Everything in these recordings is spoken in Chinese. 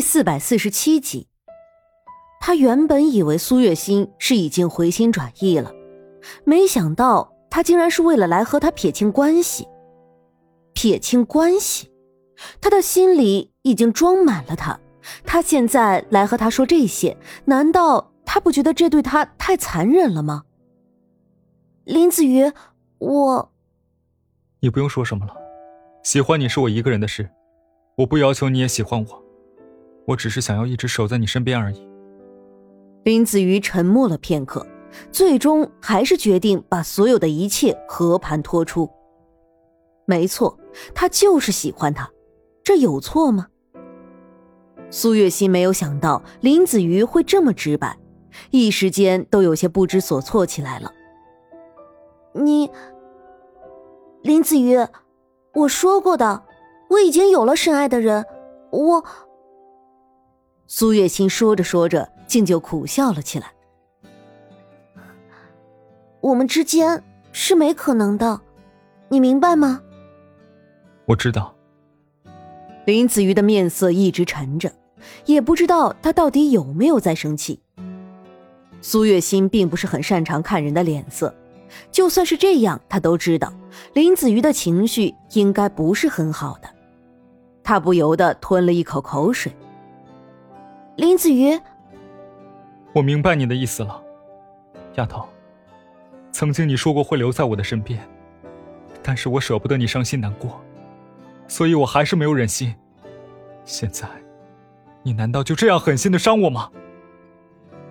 四百四十七集，他原本以为苏月心是已经回心转意了，没想到他竟然是为了来和他撇清关系。撇清关系，他的心里已经装满了他。他现在来和他说这些，难道他不觉得这对他太残忍了吗？林子瑜，我，你不用说什么了，喜欢你是我一个人的事，我不要求你也喜欢我。我只是想要一直守在你身边而已。林子瑜沉默了片刻，最终还是决定把所有的一切和盘托出。没错，他就是喜欢他，这有错吗？苏月心没有想到林子瑜会这么直白，一时间都有些不知所措起来了。你，林子瑜，我说过的，我已经有了深爱的人，我。苏月心说着说着，竟就苦笑了起来。我们之间是没可能的，你明白吗？我知道。林子瑜的面色一直沉着，也不知道他到底有没有在生气。苏月心并不是很擅长看人的脸色，就算是这样，他都知道林子瑜的情绪应该不是很好的。他不由得吞了一口口水。林子瑜，我明白你的意思了，丫头。曾经你说过会留在我的身边，但是我舍不得你伤心难过，所以我还是没有忍心。现在，你难道就这样狠心的伤我吗？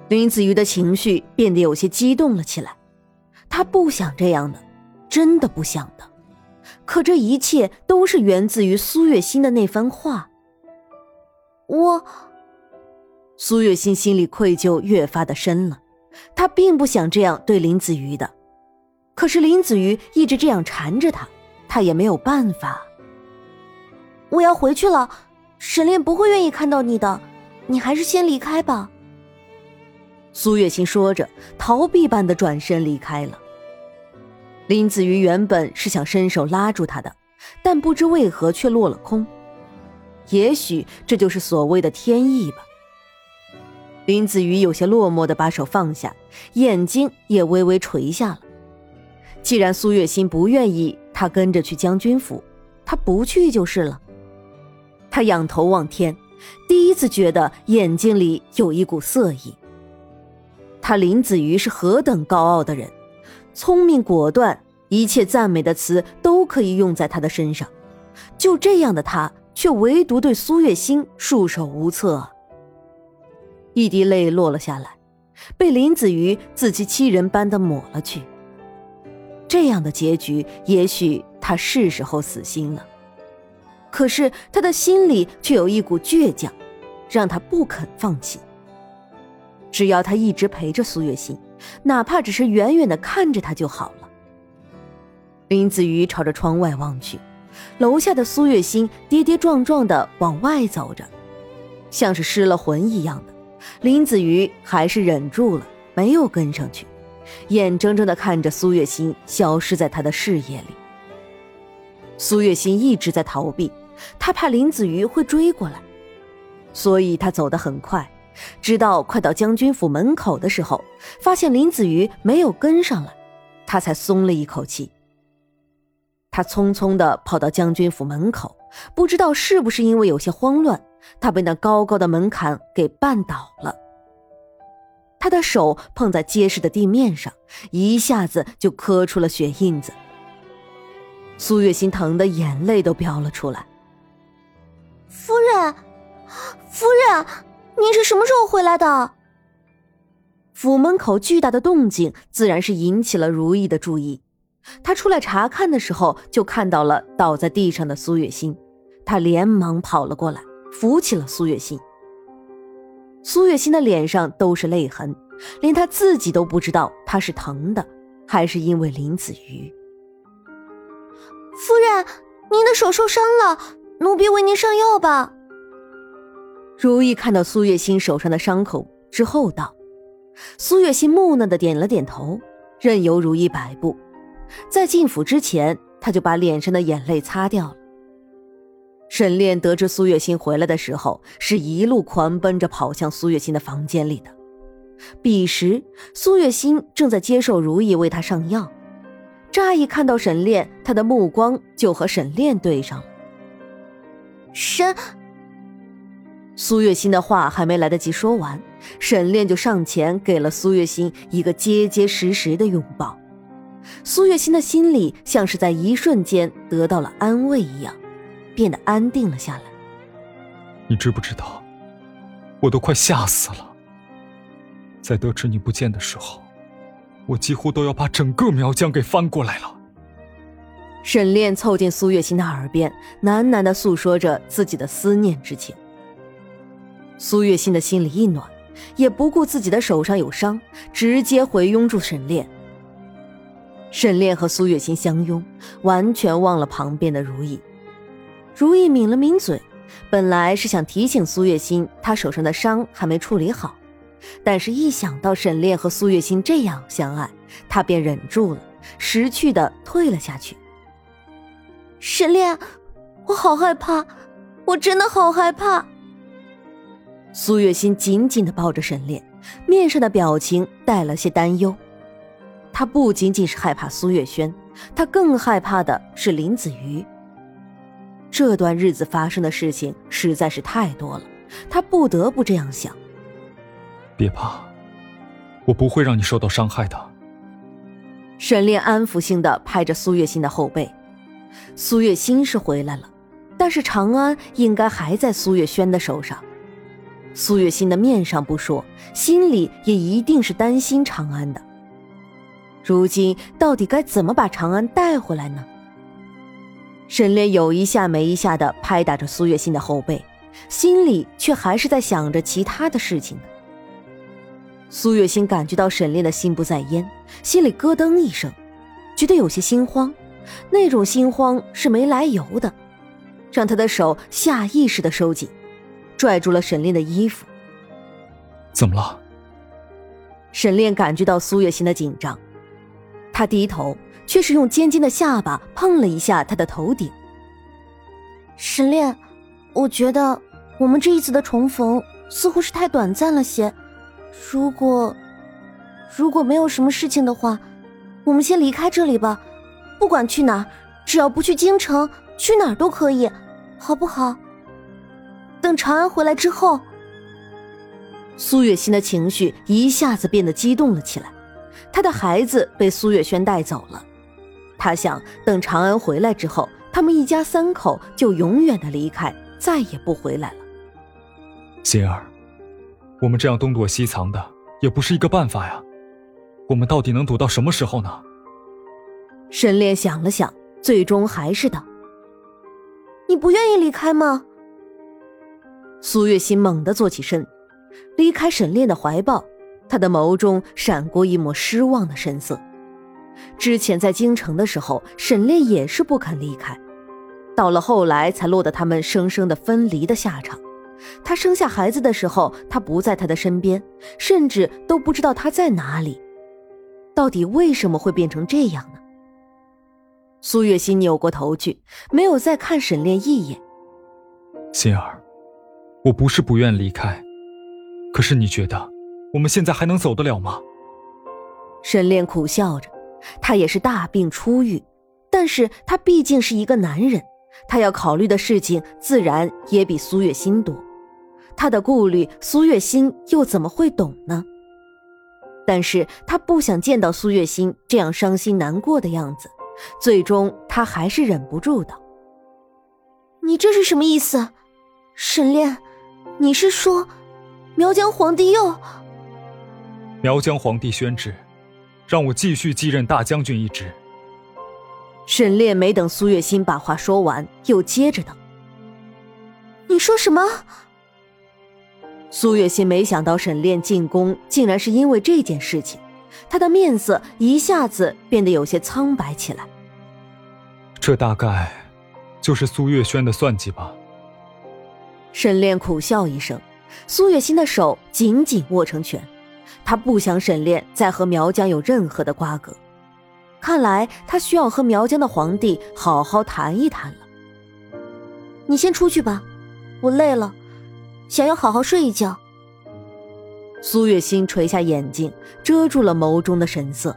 林子瑜的情绪变得有些激动了起来，他不想这样的，真的不想的。可这一切都是源自于苏月心的那番话。我。苏月心心里愧疚越发的深了，她并不想这样对林子瑜的，可是林子瑜一直这样缠着她，她也没有办法。我要回去了，沈炼不会愿意看到你的，你还是先离开吧。苏月心说着，逃避般的转身离开了。林子瑜原本是想伸手拉住她的，但不知为何却落了空，也许这就是所谓的天意吧。林子瑜有些落寞的把手放下，眼睛也微微垂下了。既然苏月心不愿意他跟着去将军府，他不去就是了。他仰头望天，第一次觉得眼睛里有一股色意。他林子瑜是何等高傲的人，聪明果断，一切赞美的词都可以用在他的身上。就这样的他，却唯独对苏月心束手无策。一滴泪落了下来，被林子瑜自欺欺人般的抹了去。这样的结局，也许他是时候死心了。可是他的心里却有一股倔强，让他不肯放弃。只要他一直陪着苏月心，哪怕只是远远的看着他就好了。林子瑜朝着窗外望去，楼下的苏月心跌跌撞撞的往外走着，像是失了魂一样的。林子瑜还是忍住了，没有跟上去，眼睁睁的看着苏月心消失在他的视野里。苏月心一直在逃避，他怕林子瑜会追过来，所以他走得很快，直到快到将军府门口的时候，发现林子瑜没有跟上来，他才松了一口气。他匆匆的跑到将军府门口，不知道是不是因为有些慌乱。他被那高高的门槛给绊倒了，他的手碰在结实的地面上，一下子就磕出了血印子。苏月心疼的眼泪都飙了出来。夫人，夫人，您是什么时候回来的？府门口巨大的动静自然是引起了如意的注意，他出来查看的时候，就看到了倒在地上的苏月心，他连忙跑了过来。扶起了苏月心。苏月心的脸上都是泪痕，连她自己都不知道她是疼的，还是因为林子瑜。夫人，您的手受伤了，奴婢为您上药吧。如意看到苏月心手上的伤口之后道：“苏月心木讷的点了点头，任由如意摆布。在进府之前，她就把脸上的眼泪擦掉了。”沈炼得知苏月心回来的时候，是一路狂奔着跑向苏月心的房间里的。彼时，苏月心正在接受如意为他上药。乍一看到沈炼，他的目光就和沈炼对上了。沈，苏月心的话还没来得及说完，沈炼就上前给了苏月心一个结结实实的拥抱。苏月心的心里像是在一瞬间得到了安慰一样，变得安定了下来。你知不知道，我都快吓死了。在得知你不见的时候，我几乎都要把整个苗疆给翻过来了。沈炼凑近苏月心的耳边，喃喃的诉说着自己的思念之情。苏月心的心里一暖，也不顾自己的手上有伤，直接回拥住沈炼。沈炼和苏月心相拥，完全忘了旁边的如意。如意抿了抿嘴，本来是想提醒苏月心，她手上的伤还没处理好，但是一想到沈炼和苏月心这样相爱，她便忍住了，识趣的退了下去。沈炼，我好害怕，我真的好害怕。苏月心紧紧的抱着沈炼，面上的表情带了些担忧。她不仅仅是害怕苏月轩，她更害怕的是林子瑜。这段日子发生的事情实在是太多了，他不得不这样想。别怕，我不会让你受到伤害的。沈炼安抚性的拍着苏月心的后背。苏月心是回来了，但是长安应该还在苏月轩的手上。苏月心的面上不说，心里也一定是担心长安的。如今到底该怎么把长安带回来呢？沈炼有一下没一下的拍打着苏月心的后背，心里却还是在想着其他的事情呢。苏月心感觉到沈炼的心不在焉，心里咯噔一声，觉得有些心慌，那种心慌是没来由的，让他的手下意识的收紧，拽住了沈炼的衣服。怎么了？沈炼感觉到苏月心的紧张。他低头，却是用尖尖的下巴碰了一下他的头顶。沈炼，我觉得我们这一次的重逢似乎是太短暂了些。如果如果没有什么事情的话，我们先离开这里吧。不管去哪，只要不去京城，去哪儿都可以，好不好？等长安回来之后，苏月心的情绪一下子变得激动了起来。他的孩子被苏月轩带走了，他想等长安回来之后，他们一家三口就永远的离开，再也不回来了。心儿，我们这样东躲西藏的也不是一个办法呀。我们到底能躲到什么时候呢？沈炼想了想，最终还是道：“你不愿意离开吗？”苏月心猛地坐起身，离开沈炼的怀抱。他的眸中闪过一抹失望的神色。之前在京城的时候，沈炼也是不肯离开，到了后来才落得他们生生的分离的下场。他生下孩子的时候，他不在他的身边，甚至都不知道他在哪里。到底为什么会变成这样呢？苏月心扭过头去，没有再看沈炼一眼。心儿，我不是不愿离开，可是你觉得？我们现在还能走得了吗？沈炼苦笑着，他也是大病初愈，但是他毕竟是一个男人，他要考虑的事情自然也比苏月心多。他的顾虑，苏月心又怎么会懂呢？但是他不想见到苏月心这样伤心难过的样子，最终他还是忍不住的：“你这是什么意思，沈炼？你是说苗疆皇帝又……”苗疆皇帝宣旨，让我继续继任大将军一职。沈炼没等苏月心把话说完，又接着道：“你说什么？”苏月心没想到沈炼进宫竟然是因为这件事情，他的面色一下子变得有些苍白起来。这大概就是苏月轩的算计吧。沈炼苦笑一声，苏月心的手紧紧握成拳。他不想沈炼再和苗疆有任何的瓜葛，看来他需要和苗疆的皇帝好好谈一谈了。你先出去吧，我累了，想要好好睡一觉。苏月心垂下眼睛，遮住了眸中的神色。